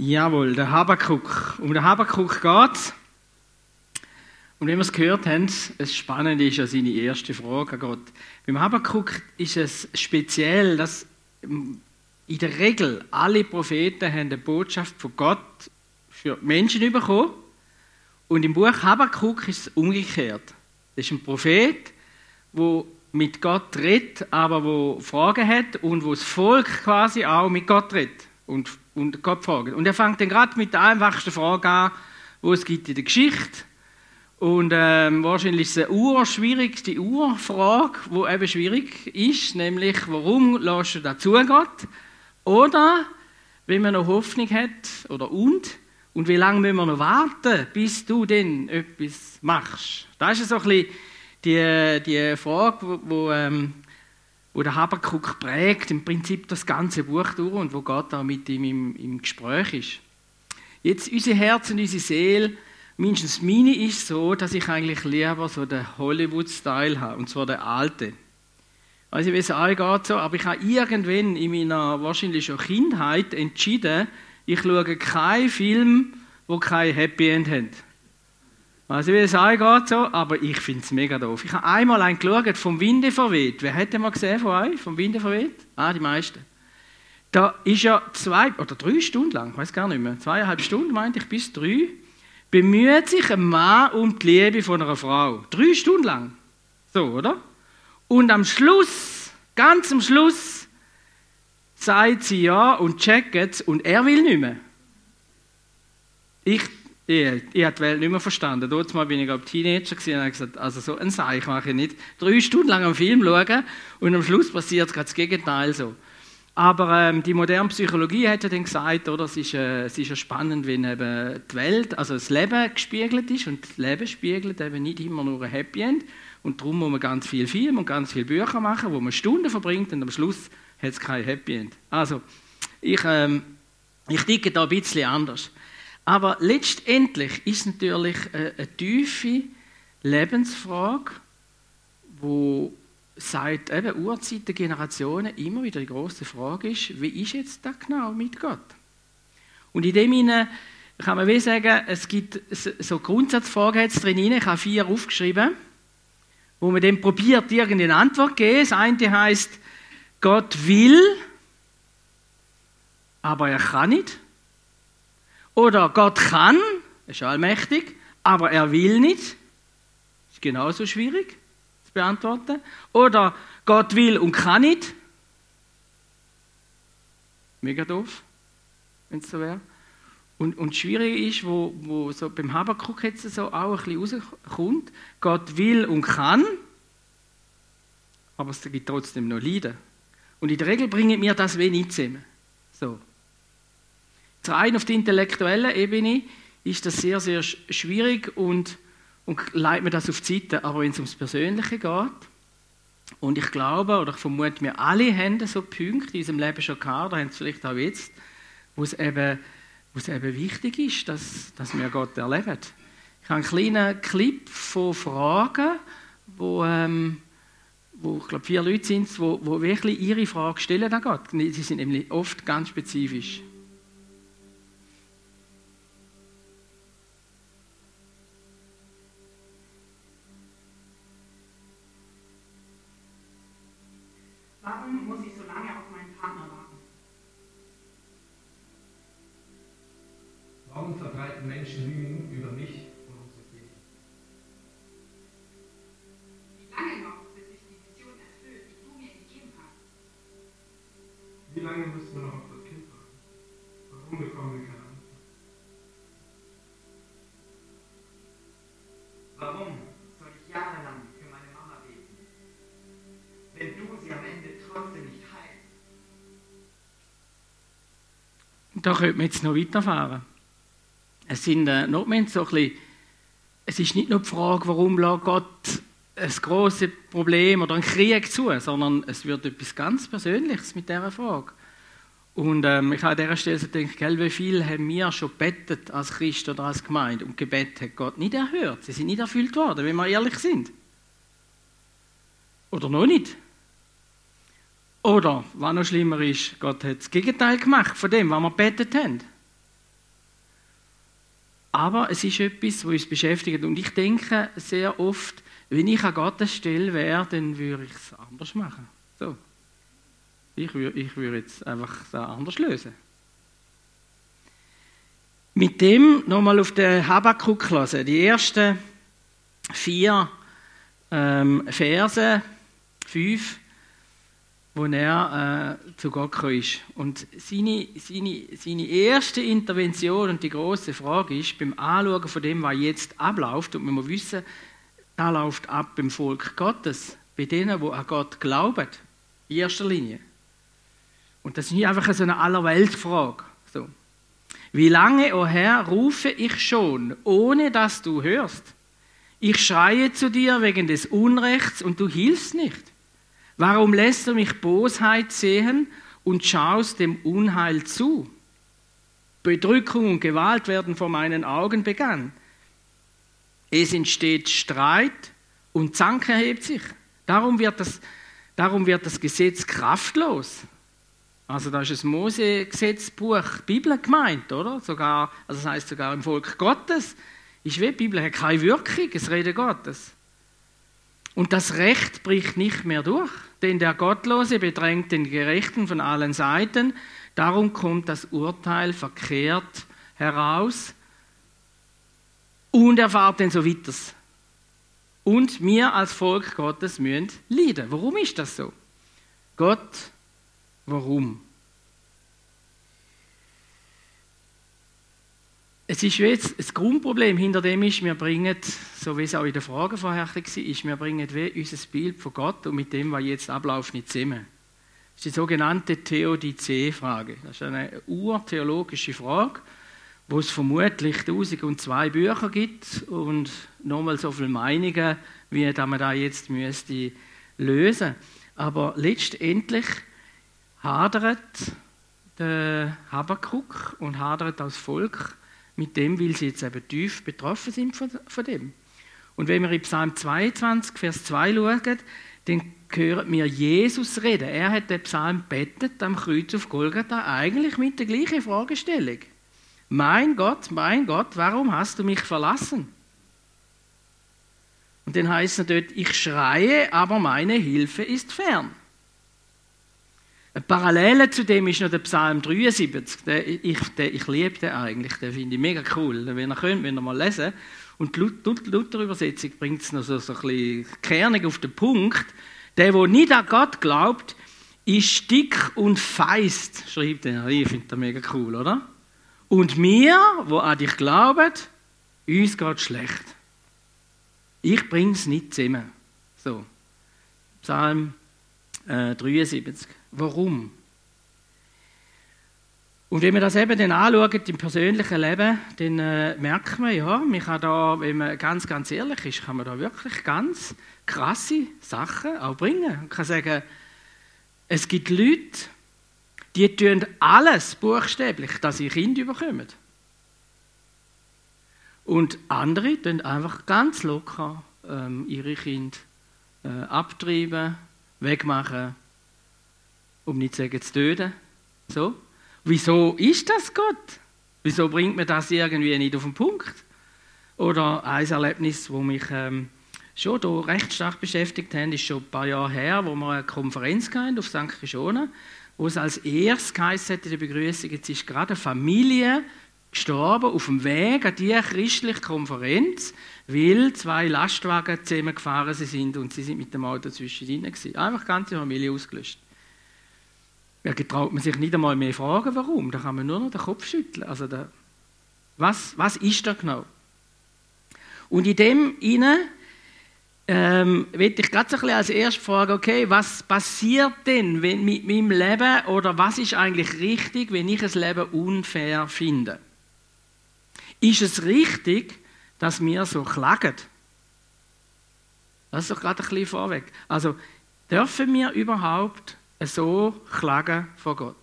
Jawohl, der Habakuk. Um den Habakuk geht es. Und wie wir es gehört haben, das Spannende ist ja seine erste Frage an Gott. Beim Habakuk ist es speziell, dass in der Regel alle Propheten haben eine Botschaft von Gott für Menschen bekommen. Und im Buch Habakuk ist es umgekehrt. Das ist ein Prophet, der mit Gott redet, aber wo Fragen hat und wo das Volk quasi auch mit Gott redet und und Gott fragt. Und er fängt dann gerade mit der einfachsten Frage an, wo es gibt in der Geschichte. Und ähm, wahrscheinlich ist es eine urschwierigste Urfrage, wo eben schwierig ist, nämlich warum lässt du dazu Gott? Oder wenn man noch Hoffnung hat, oder und, und wie lange müssen wir noch warten, bis du denn etwas machst? Das ist so ein bisschen die, die Frage, ähm, wo der Habakuk prägt im Prinzip das ganze Buch durch und wo Gott auch mit ihm im, im Gespräch ist. Jetzt unser Herz und unsere Seele, mindestens meine ist so, dass ich eigentlich lieber so den Hollywood-Style habe, und zwar den alten. Also wie es euch geht so, aber ich habe irgendwann in meiner wahrscheinlich schon Kindheit entschieden, ich schaue keinen Film, wo kein Happy End hat. Also wie es geht so, aber ich finde es mega doof. Ich habe einmal einen geschaut, vom Winde verweht. Wer hätte mal gesehen von euch, vom Winde verweht? Ah, die meisten. Da ist ja zwei oder drei Stunden lang, ich weiß gar nicht mehr, zweieinhalb Stunden meinte ich, bis drei, bemüht sich ein Mann um die Liebe von einer Frau. Drei Stunden lang. So, oder? Und am Schluss, ganz am Schluss, sagt sie ja und checkt es und er will nicht mehr. Ich ich, ich habe die Welt nicht mehr verstanden. Dort mal bin ich glaube Teenager und habe gesagt, also so ein Seich mache ich nicht. Drei Stunden lang einen Film schauen und am Schluss passiert gerade das Gegenteil so. Aber ähm, die moderne Psychologie hat ja dann gesagt, oder, es, ist, äh, es ist ja spannend, wenn eben die Welt, also das Leben gespiegelt ist und das Leben spiegelt eben nicht immer nur ein Happy End. Und darum muss man ganz viel Film und ganz viele Bücher machen, wo man Stunden verbringt und am Schluss hat es kein Happy End. Also, ich, ähm, ich denke da ein bisschen anders. Aber letztendlich ist natürlich eine, eine tiefe Lebensfrage, wo seit eben Urzeiten, Generationen immer wieder die große Frage ist, wie ist jetzt das genau mit Gott? Und in dem Sinne kann man wie sagen, es gibt so Grundsatzfragen drin, ich habe vier aufgeschrieben, wo man dann probiert, irgendeine Antwort zu geben. Das eine heißt, Gott will, aber er kann nicht. Oder Gott kann, ist allmächtig, aber er will nicht. Ist genauso schwierig zu beantworten. Oder Gott will und kann nicht. Mega doof, wenn es so wäre. Und, und schwierig ist, wo, wo so beim Habakuk jetzt so auch ein bisschen rauskommt, Gott will und kann, aber es gibt trotzdem noch Leiden. Und in der Regel bringen mir das wenig zusammen. So. Rein auf der intellektuellen Ebene ist das sehr, sehr schwierig und, und leitet mir das auf die Seite. Aber wenn es ums Persönliche geht, und ich glaube, oder ich vermute, wir alle haben so Punkte in unserem Leben schon gehabt, oder haben es vielleicht auch jetzt, wo es eben, wo es eben wichtig ist, dass, dass wir Gott erleben. Ich habe einen kleinen Clip von Fragen, wo, ähm, wo ich glaube, vier Leute sind, wo, wo wirklich ihre Frage stellen an Gott. Sie sind nämlich oft ganz spezifisch. Menschen lügen über mich und unsere Kirche. Wie lange noch, bis sich die Vision erfüllt, die du mir gegeben hast? Wie lange müssen wir noch Da könnte man jetzt noch weiterfahren. Es sind äh, noch so ein bisschen, es ist nicht nur die Frage, warum Gott ein großes Problem oder einen Krieg zu, sondern es wird etwas ganz Persönliches mit dieser Frage. Und ähm, ich habe an dieser Stelle so gedacht, gell, wie viel haben wir schon bettet als Christ oder als Gemeinde und Gebet hat Gott nicht erhört. Sie sind nicht erfüllt worden, wenn wir ehrlich sind. Oder noch nicht. Oder, was noch schlimmer ist, Gott hat das Gegenteil gemacht von dem, was wir bettet haben. Aber es ist etwas, was uns beschäftigt. Und ich denke sehr oft, wenn ich an Gottes Stelle wäre, dann würde ich es anders machen. So. Ich würde, ich würde jetzt einfach das anders lösen. Mit dem nochmal auf den Habakkuk hören. Die ersten vier ähm, Verse, fünf, wo er äh, zu Gott kam. Und seine, seine, seine erste Intervention und die große Frage ist, beim Anschauen von dem, was jetzt abläuft, und man muss wissen, da läuft ab beim Volk Gottes, bei denen, die an Gott glauben, in erster Linie. Und das ist nicht einfach so eine Allerweltfrage. So. Wie lange, o oh Herr, rufe ich schon, ohne dass du hörst? Ich schreie zu dir wegen des Unrechts und du hilfst nicht. Warum lässt du mich Bosheit sehen und schaust dem Unheil zu? Bedrückung und Gewalt werden vor meinen Augen begann. Es entsteht Streit und Zank erhebt sich. Darum wird das, darum wird das Gesetz kraftlos. Also da ist das Mose-Gesetzbuch Bibel gemeint, oder? Sogar, also das heißt sogar im Volk Gottes. Ist wie die Bibel hat keine Wirkung, es Rede Gottes. Und das Recht bricht nicht mehr durch, denn der Gottlose bedrängt den Gerechten von allen Seiten. Darum kommt das Urteil verkehrt heraus und erfahrt denn so weiter. Und wir als Volk Gottes müssen leiden. Warum ist das so? Gott, warum? Es ist jetzt das Grundproblem hinter dem ist, wir bringen, so wie es auch in der Frage vorher war, wir bringen unser Bild von Gott und mit dem, was jetzt abläuft, nicht zusammen. Das ist die sogenannte Theodizee-Frage. Das ist eine urtheologische Frage, wo es vermutlich tausend und zwei Bücher gibt und nochmal so viele Meinungen, wie da man da jetzt müsste lösen. Aber letztendlich hadert der Habakuk und hadert das Volk mit dem, weil sie jetzt eben tief betroffen sind von, von dem. Und wenn wir in Psalm 22, Vers 2 schauen, dann hören wir Jesus reden. Er hat den Psalm bettet am Kreuz auf Golgatha eigentlich mit der gleichen Fragestellung. Mein Gott, mein Gott, warum hast du mich verlassen? Und dann heißt es dort, ich schreie, aber meine Hilfe ist fern. Eine Parallele zu dem ist noch der Psalm 73. Der, ich, der, ich liebe den eigentlich, den finde ich mega cool. Wenn ihr könnt, wenn ihr mal lesen. Und die Luther-Übersetzung bringt es noch so, so ein bisschen kernig auf den Punkt. Der, der nicht an Gott glaubt, ist dick und feist, schreibt er. Ich finde das mega cool, oder? Und wir, wo an dich glauben, uns geht schlecht. Ich bringe es nicht zusammen. So. Psalm äh, 73. Warum? Und wenn wir das eben dann anschauen im persönlichen Leben, dann äh, merkt man, ja, man kann da, wenn man ganz, ganz ehrlich ist, kann man da wirklich ganz krasse Sachen auch bringen. Man kann sagen, es gibt Leute, die tun alles buchstäblich, dass sie Kinder bekommen. Und andere tun einfach ganz locker ähm, ihre Kinder äh, abtreiben, wegmachen, um nicht zu sagen, zu töten. So. Wieso ist das Gott? Wieso bringt man das irgendwie nicht auf den Punkt? Oder ein Erlebnis, das mich ähm, schon hier recht stark beschäftigt hat, ist schon ein paar Jahre her, wo wir eine Konferenz hatten auf St. Christiane, wo es als erstes geheißen hat in der Begrüßung, jetzt ist gerade eine Familie gestorben auf dem Weg an diese christliche Konferenz, weil zwei Lastwagen zusammengefahren sind und sie sind mit dem Auto zwischendrin gewesen. Einfach die ganze Familie ausgelöscht. Ja, getraut man sich nicht einmal mehr fragen, warum. Da kann man nur noch den Kopf schütteln. Also da, was, was ist da genau? Und in dem inne ähm, will ich gerade ein bisschen als erste fragen, okay, was passiert denn wenn, mit meinem Leben oder was ist eigentlich richtig, wenn ich das Leben unfair finde? Ist es richtig, dass wir so klagen? Das ist doch gerade ein bisschen vorweg. Also, dürfen wir überhaupt so klagen vor Gott.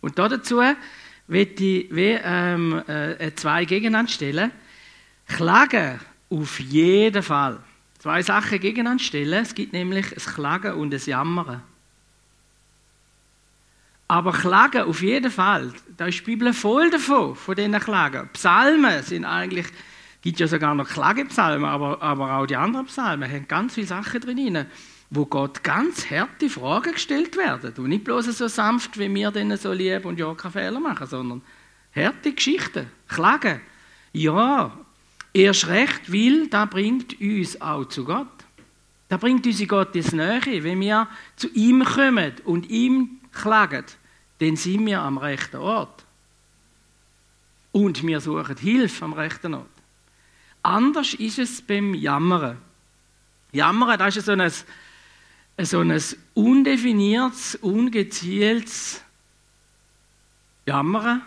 Und dazu möchte ich ähm, äh, zwei gegeneinander stellen. Klagen auf jeden Fall. Zwei Sachen gegeneinander stellen. Es gibt nämlich ein Klagen und ein Jammern. Aber Klagen auf jeden Fall, da ist die Bibel voll davon, von diesen Klagen. Psalmen sind eigentlich, gibt ja sogar noch Klagepsalmen, aber, aber auch die anderen Psalmen haben ganz viele Sachen drin, wo Gott ganz harte Fragen gestellt werden. Und nicht bloß so sanft, wie wir denen so lieben und ja keine Fehler machen, sondern harte Geschichten, Klagen. Ja, erst recht, weil das bringt uns auch zu Gott. Das bringt uns in Gottes Nähe. Wenn wir zu ihm kommen und ihm klagen, dann sind wir am rechten Ort. Und wir suchen Hilfe am rechten Ort. Anders ist es beim Jammern. Jammern, das ist so ein, so ein undefiniertes, ungezieltes Jammern,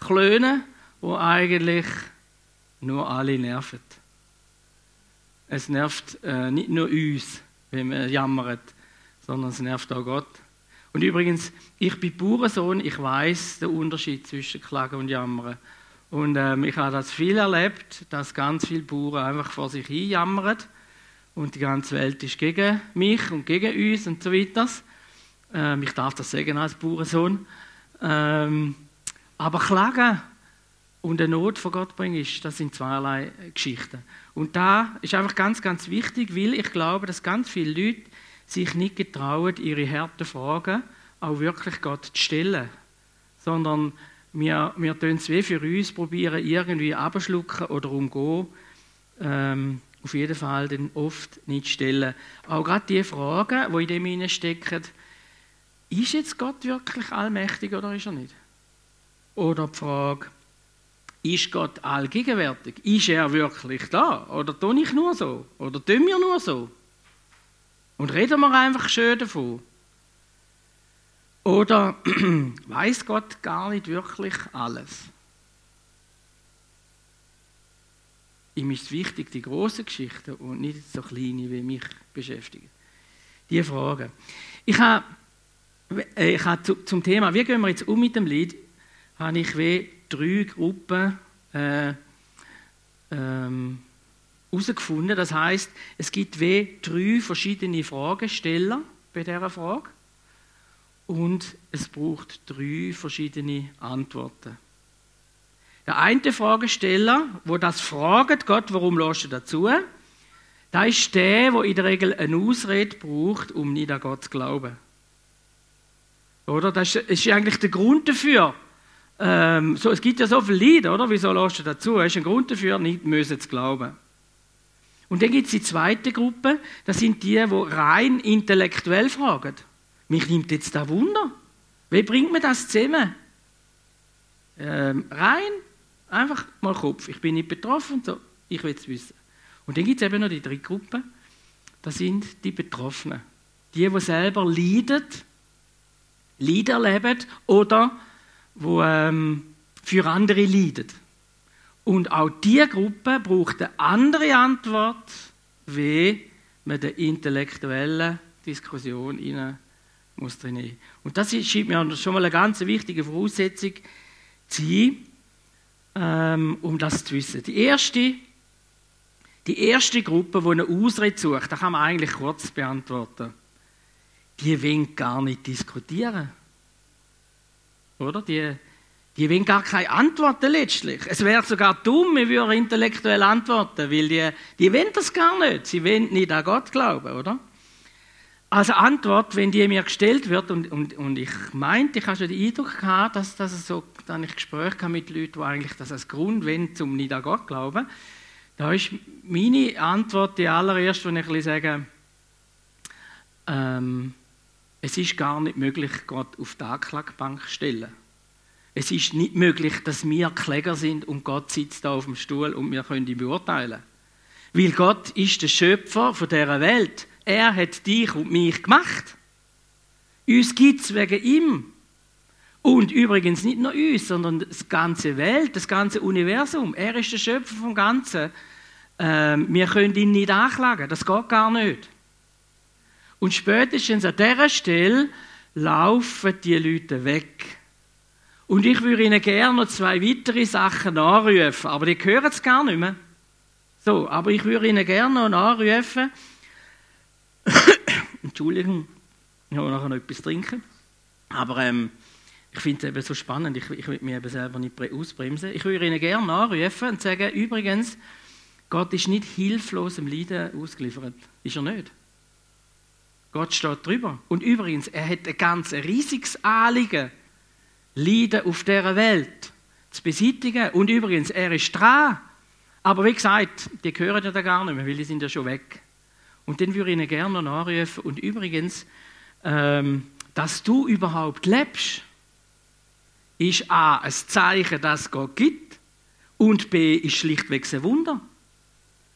Klönen, wo eigentlich nur alle nerven. Es nervt äh, nicht nur uns, wenn wir jammern, sondern es nervt auch Gott. Und übrigens, ich bin Bauernsohn, ich weiß den Unterschied zwischen Klagen und Jammern. Und ähm, ich habe das viel erlebt, dass ganz viele Bauern einfach vor sich hin jammern und die ganze Welt ist gegen mich und gegen uns und so weiter. Ähm, ich darf das sagen als Bauernsohn. Ähm, aber Klagen und eine Not vor Gott bringen, das sind zweierlei Geschichten. Und da ist einfach ganz, ganz wichtig, weil ich glaube, dass ganz viele Leute sich nicht getrauen, ihre harten Fragen auch wirklich Gott zu stellen, sondern wir, wir tun es wie für uns probieren, irgendwie abschlucken oder umgehen. Ähm, auf jeden Fall dann oft nicht stellen. Auch gerade die Fragen, die in dem stecken, ist jetzt Gott wirklich allmächtig oder ist er nicht? Oder die Frage, ist Gott allgegenwärtig? Ist er wirklich da? Oder tue ich nur so? Oder tun wir nur so? Und reden wir einfach schön davon? Oder weiß Gott gar nicht wirklich alles? Ihm ist es wichtig, die großen Geschichten und nicht so kleine, wie mich beschäftigen. Die Frage. Ich habe, äh, ich habe zum Thema, wie gehen wir jetzt um mit dem Lied, habe ich drei Gruppen äh, ähm, herausgefunden. Das heißt, es gibt wie drei verschiedene Fragesteller bei dieser Frage und es braucht drei verschiedene Antworten. Der eine Fragesteller, wo das fragt, Gott, warum lässt du dazu? Da ist der, der in der Regel eine Ausrede braucht, um nicht an Gott zu glauben. Oder? Das ist eigentlich der Grund dafür, ähm, so, es gibt ja so viele Lieder, oder? Wieso lässt du dazu? Das ist ein Grund dafür, nicht müssen zu glauben. Und dann gibt es die zweite Gruppe, das sind die, die rein intellektuell fragen. Mich nimmt jetzt da Wunder. Wie bringt man das zusammen? Ähm, rein, einfach mal Kopf. Ich bin nicht betroffen so, ich will es wissen. Und dann gibt es eben noch die dritte Gruppe, das sind die Betroffenen. Die, die selber leiden, Leid erleben oder wo ähm, für andere leidet. Und auch diese Gruppe braucht eine andere Antwort, wie man der intellektuellen Diskussion rein muss drin Und das scheint mir schon mal eine ganz wichtige Voraussetzung zu sein, ähm, um das zu wissen. Die erste, die erste Gruppe, die eine Ausrede sucht, das kann man eigentlich kurz beantworten. Die will gar nicht diskutieren. Oder? Die, die wollen gar keine Antworten letztlich. Es wäre sogar dumm, wir würden intellektuell antworten, weil die, die wollen das gar nicht. Sie wollen nicht an Gott glauben, oder? Also Antwort, wenn die mir gestellt wird, und, und, und ich meinte, ich habe schon den Eindruck gehabt, dass, dass so, dann ich Gespräche mit Leuten, die eigentlich das als Grund wollen, um nicht an Gott glauben, da ist meine Antwort die allererste, wenn ich sage, ähm, es ist gar nicht möglich, Gott auf die Anklagebank zu stellen. Es ist nicht möglich, dass wir Kläger sind und Gott sitzt da auf dem Stuhl und wir können ihn beurteilen. Weil Gott ist der Schöpfer von dieser Welt. Er hat dich und mich gemacht. Uns gibt es wegen ihm. Und übrigens nicht nur uns, sondern das ganze Welt, das ganze Universum. Er ist der Schöpfer vom Ganzen. Ähm, wir können ihn nicht anklagen. Das geht gar nicht. Und spätestens an dieser Stelle laufen die Leute weg. Und ich würde Ihnen gerne noch zwei weitere Sachen anrufen, aber die hören es gar nicht mehr. So, aber ich würde Ihnen gerne noch anrufen. Entschuldigung, ich habe nachher noch etwas trinken. Aber ähm, ich finde es eben so spannend, ich, ich will mich eben selber nicht ausbremsen. Ich würde Ihnen gerne anrufen und sagen, übrigens, Gott ist nicht hilflos im Leiden ausgeliefert. Ist er nicht. Gott steht drüber. Und übrigens, er hat ein ganz riesiges Anliegen, Leiden auf dieser Welt zu beseitigen. Und übrigens, er ist dran. Aber wie gesagt, die hören ja da gar nicht mehr, weil die sind ja schon weg. Und den würde ich Ihnen gerne noch anrufen. Und übrigens, ähm, dass du überhaupt lebst, ist A, ein Zeichen, dass es Gott gibt. Und B, ist schlichtweg ein Wunder.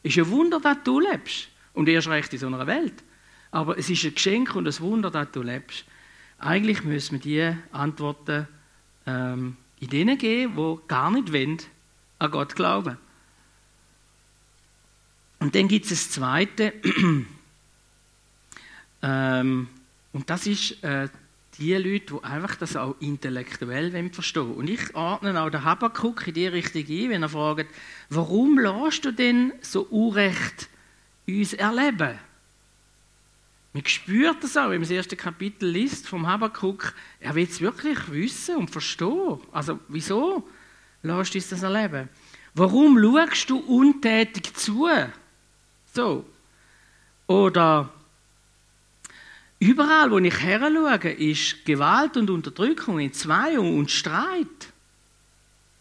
Ist ein Wunder, dass du lebst. Und erst recht in so einer Welt. Aber es ist ein Geschenk und ein Wunder, dass du lebst. Eigentlich müssen wir diese Antworten ähm, in denen geben, die gar nicht wollen, an Gott glauben. Und dann gibt es das Zweite. ähm, und das ist äh, die Leute, die einfach das auch intellektuell verstehen wollen. Und ich ordne auch den Habakkuk in die Richtung ein, wenn er fragt, warum lässt du denn so unrecht uns erleben? Man spürt das auch, wenn man das erste Kapitel liest vom Habakkuk. Er will es wirklich wissen und verstehen. Also, wieso lässt uns das erleben? Warum schaust du untätig zu? So. Oder überall, wo ich her schaue, ist Gewalt und Unterdrückung, Entzweiung und Streit.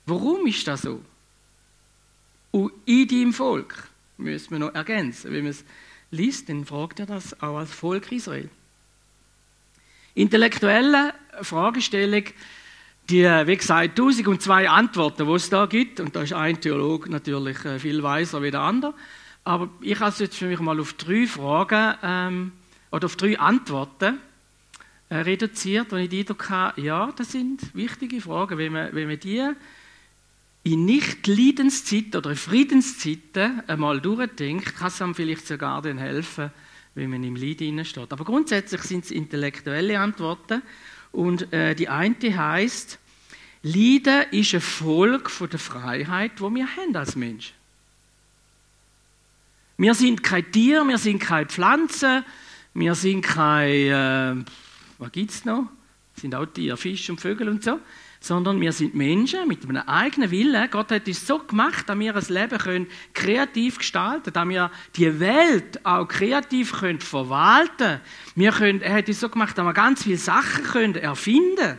Warum ist das so? Und in deinem Volk müssen wir noch ergänzen, wenn man es liest, dann fragt er das auch als Volk Israel. Intellektuelle Fragestellung, die, wie gesagt, tausend und zwei Antworten, die es da gibt, und da ist ein Theologe natürlich äh, viel weiser wie der andere, aber ich habe es jetzt für mich mal auf drei Fragen ähm, oder auf drei Antworten äh, reduziert, und ich den Eindruck habe, ja, das sind wichtige Fragen, wenn man, wenn man die in Nicht-Leidenszeiten oder Friedenszeiten einmal durchdenkt, kann es einem vielleicht sogar dann helfen, wenn man im Leid steht. Aber grundsätzlich sind es intellektuelle Antworten. Und äh, die eine heißt, Leiden ist eine Folge von der Freiheit, wo wir haben als Mensch. Wir sind kein Tier, wir sind keine Pflanze, wir sind kein, äh, was es noch? sind auch Tiere, Fisch und Vögel und so sondern wir sind Menschen mit einem eigenen Willen. Gott hat uns so gemacht, dass wir das Leben können kreativ gestalten können, dass wir die Welt auch kreativ können verwalten können. Wir können. Er hat uns so gemacht, dass wir ganz viele Sachen können erfinden können.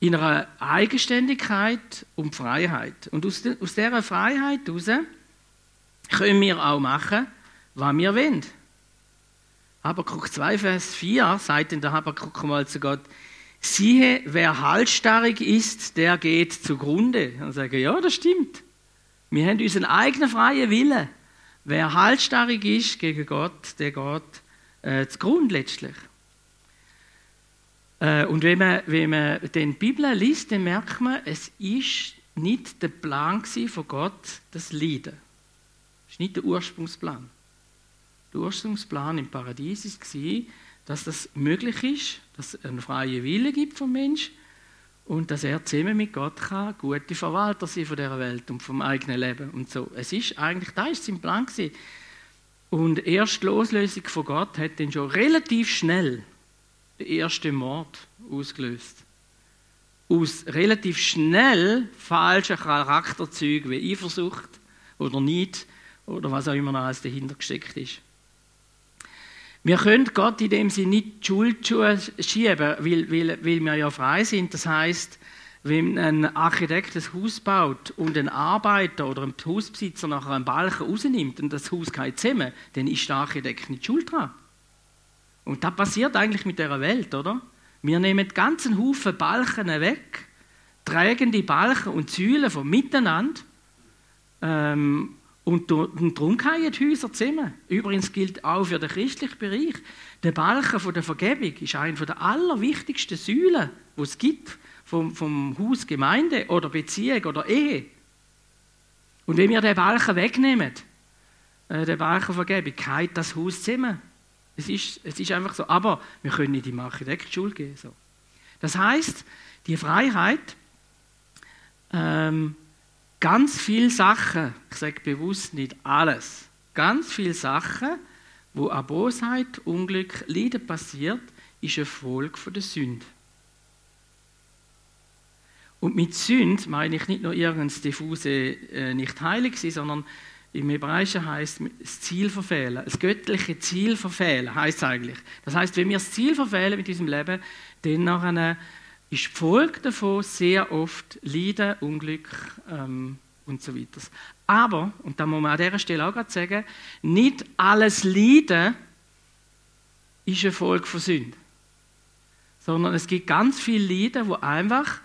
In einer Eigenständigkeit und Freiheit. Und aus, de, aus dieser Freiheit heraus können wir auch machen, was wir wollen. Habakkuk 2, Vers 4 sagt in der Habakkuk mal zu Gott, siehe, wer halsstarrig ist, der geht zugrunde. Und sage, ja, das stimmt. Wir haben unseren eigenen freien Willen. Wer halsstarrig ist gegen Gott, der geht äh, zugrunde letztlich. Äh, und wenn man, wenn man den Bibel liest, dann merkt man, es ist nicht der Plan von Gott, das Leiden. Das ist nicht der Ursprungsplan. Der Ursprungsplan im Paradies war, dass das möglich ist, dass es einen freien Wille gibt vom Mensch und dass er zusammen mit Gott kann gute Verwalter sein von dieser Welt und vom eigenen Leben und so. Es ist eigentlich, da ist sein Plan gewesen. Und erst die Loslösung von Gott hat dann schon relativ schnell den ersten Mord ausgelöst. Aus relativ schnell falschen Charakterzügen wie Eifersucht oder Neid oder was auch immer noch alles dahinter gesteckt ist. Wir können Gott in dem Sinne nicht die Schuld schieben, weil, weil, weil wir ja frei sind. Das heißt, wenn ein Architekt ein Haus baut und ein Arbeiter oder ein Hausbesitzer nachher einen Balken rausnimmt und das Haus geht zusammen, dann ist der Architekt nicht schuld dran. Und das passiert eigentlich mit der Welt, oder? Wir nehmen ganzen Haufen Balken weg, tragen die Balken und Säulen vom Miteinander ähm, und darum fallen die Häuser zusammen. Übrigens gilt auch für den christlichen Bereich. Der Balken der Vergebung ist einer der allerwichtigsten Säulen, die es gibt, vom, vom Haus Gemeinde oder Beziehung oder Ehe. Und wenn wir den Balken wegnehmen, äh, den Balken Vergebung, geht das Haus zusammen. Es ist, es ist einfach so. Aber wir können nicht im Architekt Schuld geben. So. Das heißt, die Freiheit ähm, ganz viele Sachen, ich sage bewusst nicht alles, ganz viele Sachen, wo an Bosheit, Unglück, Leiden passiert, ist eine Folge von der Sünde. Und mit Sünde meine ich nicht nur irgendein diffuse äh, nicht heilig sein, sondern im Hebräischen heißt das Ziel verfehlen. Das göttliche Ziel verfehlen heißt eigentlich. Das heißt, wenn wir das Ziel verfehlen mit diesem Leben, dann nachher ist die Folge davon sehr oft Leiden, Unglück ähm, und so weiter. Aber, und da muss man an dieser Stelle auch gerade sagen, nicht alles Leiden ist eine Folge von Sünde. Sondern es gibt ganz viele Leiden, die einfach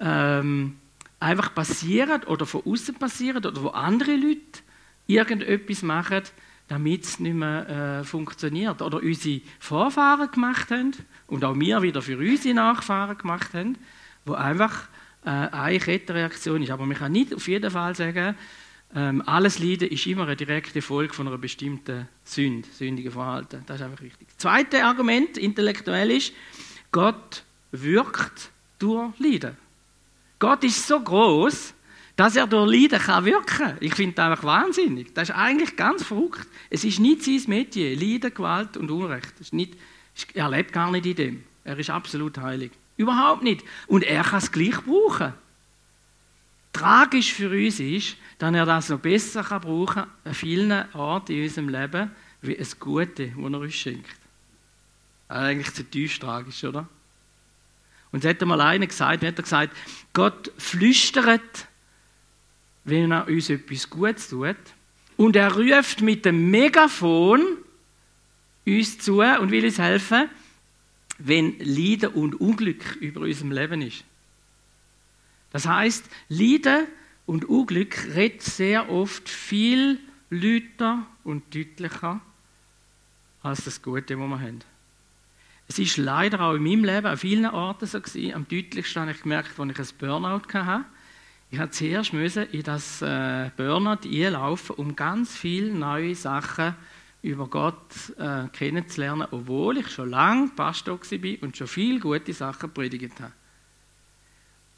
ähm, einfach passieren oder von außen passieren oder wo andere Leute irgendetwas machen, damit es nicht mehr äh, funktioniert. Oder unsere Vorfahren gemacht haben und auch wir wieder für unsere Nachfahren gemacht haben, wo einfach äh, eine Kettenreaktion ist. Aber man kann nicht auf jeden Fall sagen, ähm, alles Leiden ist immer eine direkte Folge von einer bestimmten Sünde, sündigen Verhalten. Das ist einfach richtig. Das zweite Argument, intellektuell ist, Gott wirkt durch Leiden. Gott ist so groß, dass er durch Leiden kann wirken. Ich finde das einfach wahnsinnig. Das ist eigentlich ganz verrückt. Es ist nicht sein Metier. Leiden, Gewalt und Unrecht. ist nicht, er lebt gar nicht in dem. Er ist absolut heilig. Überhaupt nicht. Und er kann es gleich brauchen. Tragisch für uns ist, dass er das noch besser kann brauchen kann an vielen Orten in unserem Leben, wie es Gute, das er uns schenkt. Eigentlich zu tief tragisch, oder? Und es hat einmal einer gesagt, hat er gesagt, Gott flüstert, wenn er uns etwas Gutes tut. Und er ruft mit dem Megafon uns zu und will uns helfen, wenn Leiden und Unglück über unserem Leben ist. Das heißt, Leiden und Unglück redet sehr oft viel lauter und deutlicher als das Gute, was wir haben. Es ist leider auch in meinem Leben an vielen Orten so gewesen. Am deutlichsten habe ich gemerkt, als ich ein Burnout hatte. Ich musste zuerst müssen in das äh, Burnout einlaufen, um ganz viele neue Sachen über Gott äh, kennenzulernen, obwohl ich schon lange Pastor war und schon viele gute Sachen predigt habe.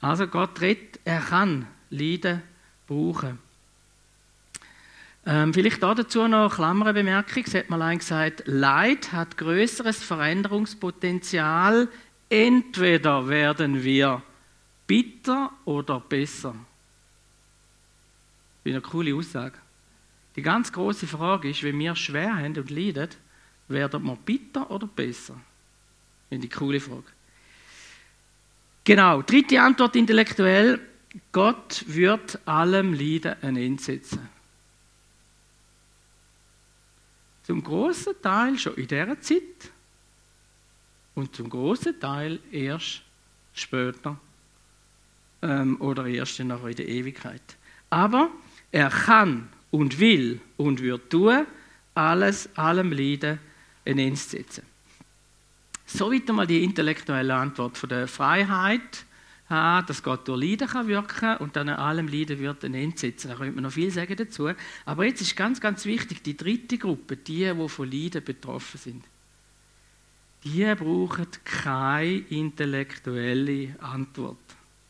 Also Gott redet, er kann Leiden brauchen. Ähm, vielleicht dazu noch eine Klammerbemerkung. Es hat mal ein gesagt, Leid hat größeres Veränderungspotenzial. Entweder werden wir bitter oder besser. Ist eine coole Aussage. Die ganz große Frage ist, wenn wir schwer haben und leiden, werden wir bitter oder besser? Das ist die coole Frage. Genau, dritte Antwort intellektuell. Gott wird allem Leiden ein Ende setzen. Zum großen Teil schon in dieser Zeit und zum großen Teil erst später ähm, oder erst in der Ewigkeit. Aber er kann und will und wird tun, alles, allem Leiden ein Ende setzen. Soweit einmal die intellektuelle Antwort von der Freiheit dass Gott durch Leiden kann wirken und dann an allem Leiden wird ein Ende setzen. Da könnte man noch viel sagen dazu. Aber jetzt ist ganz, ganz wichtig, die dritte Gruppe, die, die von Leiden betroffen sind, die brauchen keine intellektuelle Antwort.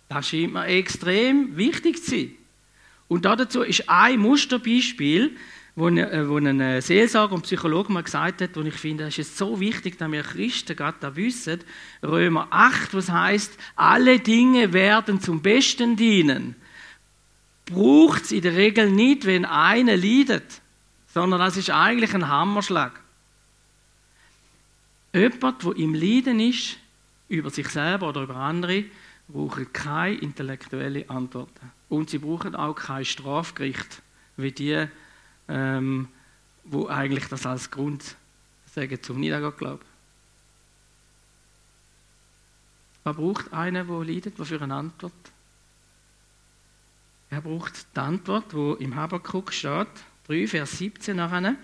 Das scheint mir extrem wichtig zu sein. Und dazu ist ein Musterbeispiel, wo ein, äh, ein äh, Seelsorger und Psychologe mal gesagt hat, und ich finde, es ist so wichtig, dass wir Christen gerade da wissen, Römer 8, was heißt, alle Dinge werden zum Besten dienen, braucht es in der Regel nicht, wenn einer leidet, sondern das ist eigentlich ein Hammerschlag. Jemand, der im Leiden ist, über sich selber oder über andere, braucht keine intellektuelle Antworten. Und sie brauchen auch kein Strafgericht, wie die ähm, wo eigentlich das als Grund sagen zum Niedergehen Man braucht einen, der leidet, der für eine Antwort. Er braucht die Antwort, wo im Habakkuk steht, 3, Vers 17 nachher.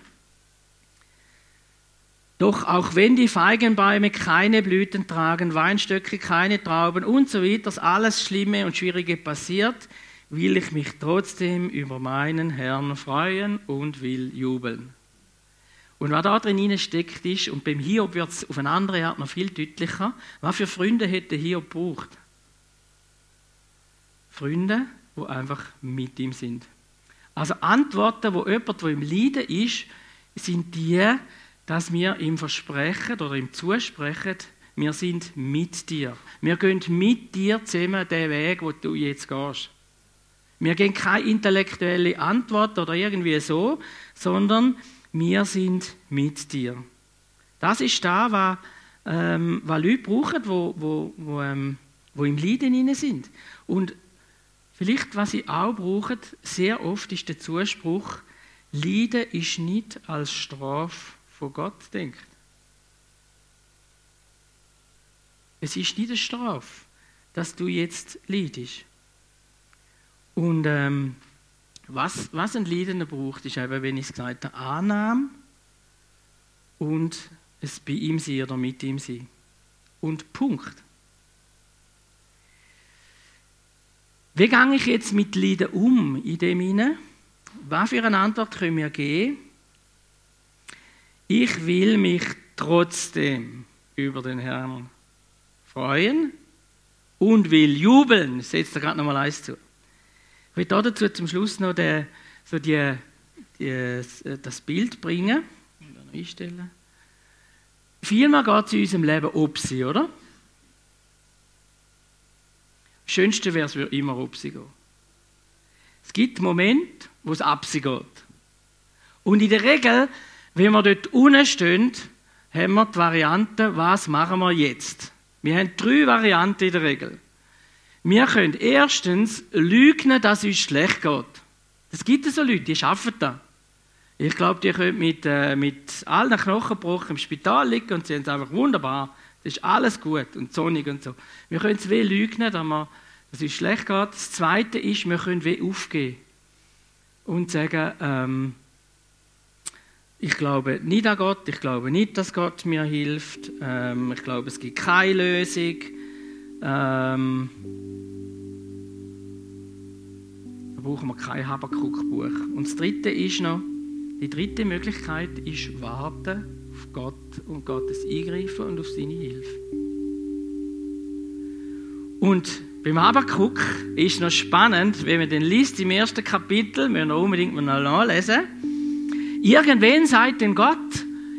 Doch auch wenn die Feigenbäume keine Blüten tragen, Weinstöcke keine Trauben und so weiter, alles Schlimme und Schwierige passiert, will ich mich trotzdem über meinen Herrn freuen und will jubeln. Und was da drin steckt ist, und beim Hiob wird es auf eine andere Art noch viel deutlicher, was für Freunde hätte Hiob gebraucht? Freunde, die einfach mit ihm sind. Also Antworten, wo jemand, der im Leiden ist, sind die, dass wir ihm versprechen oder ihm zusprechen, wir sind mit dir. Wir gehen mit dir zusammen den Weg, wo du jetzt gehst. Wir geben keine intellektuelle Antwort oder irgendwie so, sondern wir sind mit dir. Das ist da, was, ähm, was Leute brauchen, wo, wo, wo, ähm, wo im Leiden sind. Und vielleicht, was sie auch brauchen, sehr oft ist der Zuspruch, Leiden ist nicht als Strafe von Gott denkt. Es ist nicht eine Strafe, dass du jetzt leidest. Und ähm, was, was ein Leidender braucht, ist eben, wenn ich es gesagt habe, Annahme und es bei ihm sein oder mit ihm sein. Und Punkt. Wie gehe ich jetzt mit Leiden um in dem Sinne? Was für eine Antwort können wir geben? Ich will mich trotzdem über den Herrn freuen und will jubeln. Setzt da gerade nochmal eins zu. Ich will dazu zum Schluss noch den, so die, die, das Bild bringen. Einstellen. Vielmehr geht es in unserem Leben ob sie, oder? Das Schönste wäre es, würde immer ob sie gehen. Es gibt Momente, wo es ab sie geht. Und in der Regel, wenn wir dort unten stehen, haben wir die Variante, was machen wir jetzt? Wir haben drei Varianten in der Regel. Wir können erstens lügen, dass es uns schlecht geht. Es gibt so Leute, die schaffen das. Ich glaube, die können mit, äh, mit allen Knochenbruch im Spital liegen und sie haben es einfach wunderbar. Das ist alles gut und sonnig und so. Wir können es weh lügen, dass, wir, dass es schlecht geht. Das Zweite ist, wir können weh aufgeben und sagen, ähm, ich glaube nicht an Gott, ich glaube nicht, dass Gott mir hilft, ähm, ich glaube, es gibt keine Lösung. Ähm, da brauchen wir kein Habakuk-Buch. Und das Dritte ist noch, die dritte Möglichkeit ist warten auf Gott und Gottes Eingreifen und auf seine Hilfe. Und beim Habakuk ist noch spannend, wenn man den liest im ersten Kapitel, müssen wir unbedingt mal nachlesen. Irgendwann sagt denn Gott,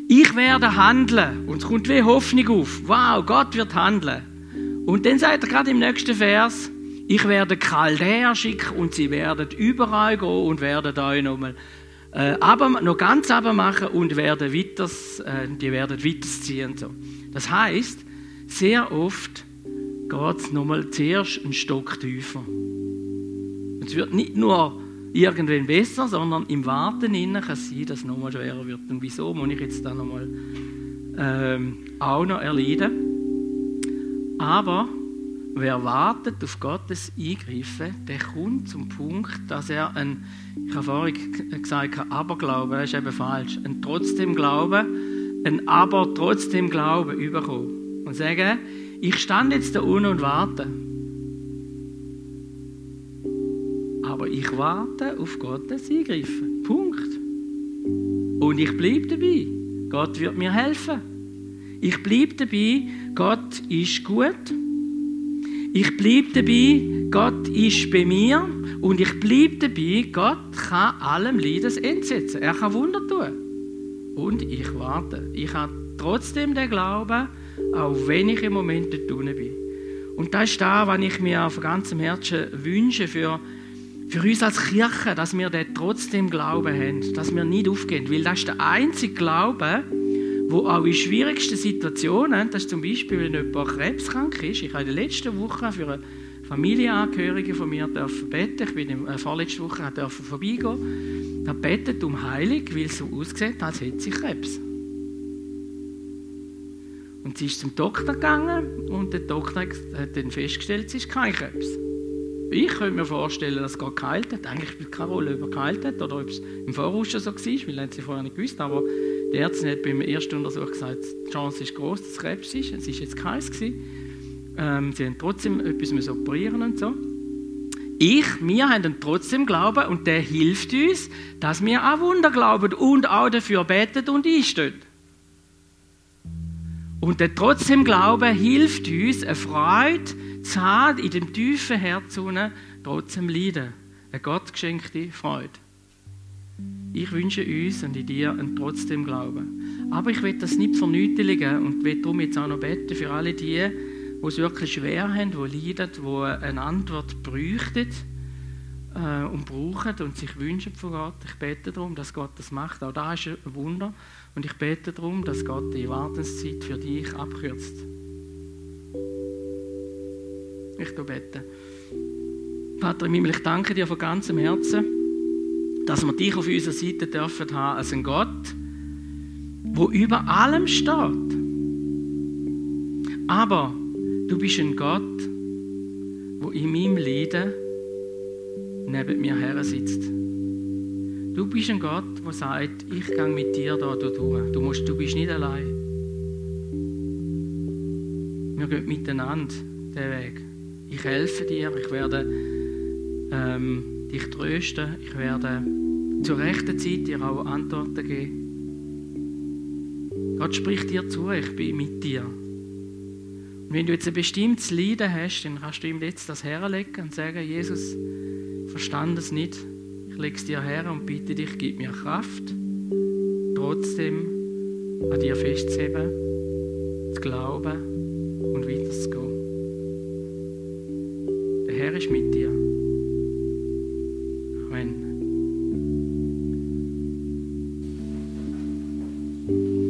ich werde handeln. Und es kommt wie Hoffnung auf. Wow, Gott wird handeln. Und dann sagt er gerade im nächsten Vers, ich werde Chaldäer schicken und sie werden überall gehen und werden euch nochmal äh, aber, noch ganz machen und werden weiters, äh, die werden weiterziehen. So. Das heißt, sehr oft geht es nochmal zuerst einen Stock tiefer. Und es wird nicht nur irgendwann besser, sondern im Warten innen kann es sein, dass es nochmal schwerer wird. Und wieso muss ich jetzt da nochmal ähm, auch noch erleiden? Aber wer wartet auf Gottes Eingreifen, der kommt zum Punkt, dass er ein, ich habe vorhin gesagt, ein Aberglauben, das ist eben falsch, ein trotzdem Glauben, ein aber trotzdem Glauben überkommen. Und sagen, ich stand jetzt da unten und warte. Aber ich warte auf Gottes Eingreifen. Punkt. Und ich bleibe dabei. Gott wird mir helfen. Ich bleibe dabei, Gott ist gut. Ich bleibe dabei, Gott ist bei mir und ich bleibe dabei, Gott kann allem Leiden entsetzen. Er kann Wunder tun. Und ich warte. Ich habe trotzdem den Glauben, auch wenn ich im Moment dort unten bin. Und das ist das, was ich mir von ganzem Herzen wünsche für, für uns als Kirche, dass wir dort trotzdem Glauben haben, dass wir nicht aufgehen. Weil das ist der einzige Glaube, wo auch in schwierigsten Situationen, das ist zum Beispiel, wenn jemand krebskrank ist, ich habe in der letzten Woche für eine Familienangehörige von mir beten, ich bin in der vorletzten Woche vorbeigehen, da betet um Heilung, weil es so aussieht, als hätte sie Krebs. Und sie ist zum Doktor gegangen und der Doktor hat dann festgestellt, sie ist kein Krebs. Ich könnte mir vorstellen, dass Gott geheilt hat. Eigentlich spielt keine Rolle, ob er geheilt hat oder ob es im Voraus schon so war, weil sie vorher nicht gewusst Aber die Ärztin hat beim ersten Untersuch gesagt, die Chance ist groß, dass es Krebs ist. Es war jetzt keins. Ähm, sie haben trotzdem etwas operieren und so. Ich, wir haben dann trotzdem Glauben und der hilft uns, dass wir auch Wunder glauben und auch dafür beten und einstehen. Und der trotzdem Glaube hilft uns, eine Freude zu haben in dem tiefen Herzen, trotzdem Leiden. Eine gottgeschenkte Freude. Ich wünsche uns und in dir einen trotzdem Glauben. Aber ich will das nicht vernötigen und will darum jetzt auch noch beten für alle die, die es wirklich schwer haben, die leiden, die eine Antwort bräuchten äh, und brauchen und sich wünschen von Gott. Ich bete darum, dass Gott das macht. Auch da ist ein Wunder. Und ich bete darum, dass Gott die Wartenszeit für dich abkürzt. Ich bete. Vater im Himmel, ich danke dir von ganzem Herzen, dass wir dich auf unserer Seite dürfen haben als ein Gott, wo über allem steht. Aber du bist ein Gott, wo in meinem Leiden neben mir her sitzt. Du bist ein Gott, der sagt, ich gehe mit dir da durch. Du, musst, du bist nicht allein. Wir gehen miteinander den Weg. Ich helfe dir, ich werde ähm, dich trösten, ich werde zur rechten Zeit dir auch Antworten geben. Gott spricht dir zu, ich bin mit dir. Und wenn du jetzt ein bestimmtes Leiden hast, dann kannst du ihm jetzt das herlegen und sagen, Jesus, verstand es nicht. Ich lege es dir her und bitte dich, gib mir Kraft, trotzdem an dir festzuheben, zu glauben und weiterzugehen. Der Herr ist mit dir. Amen.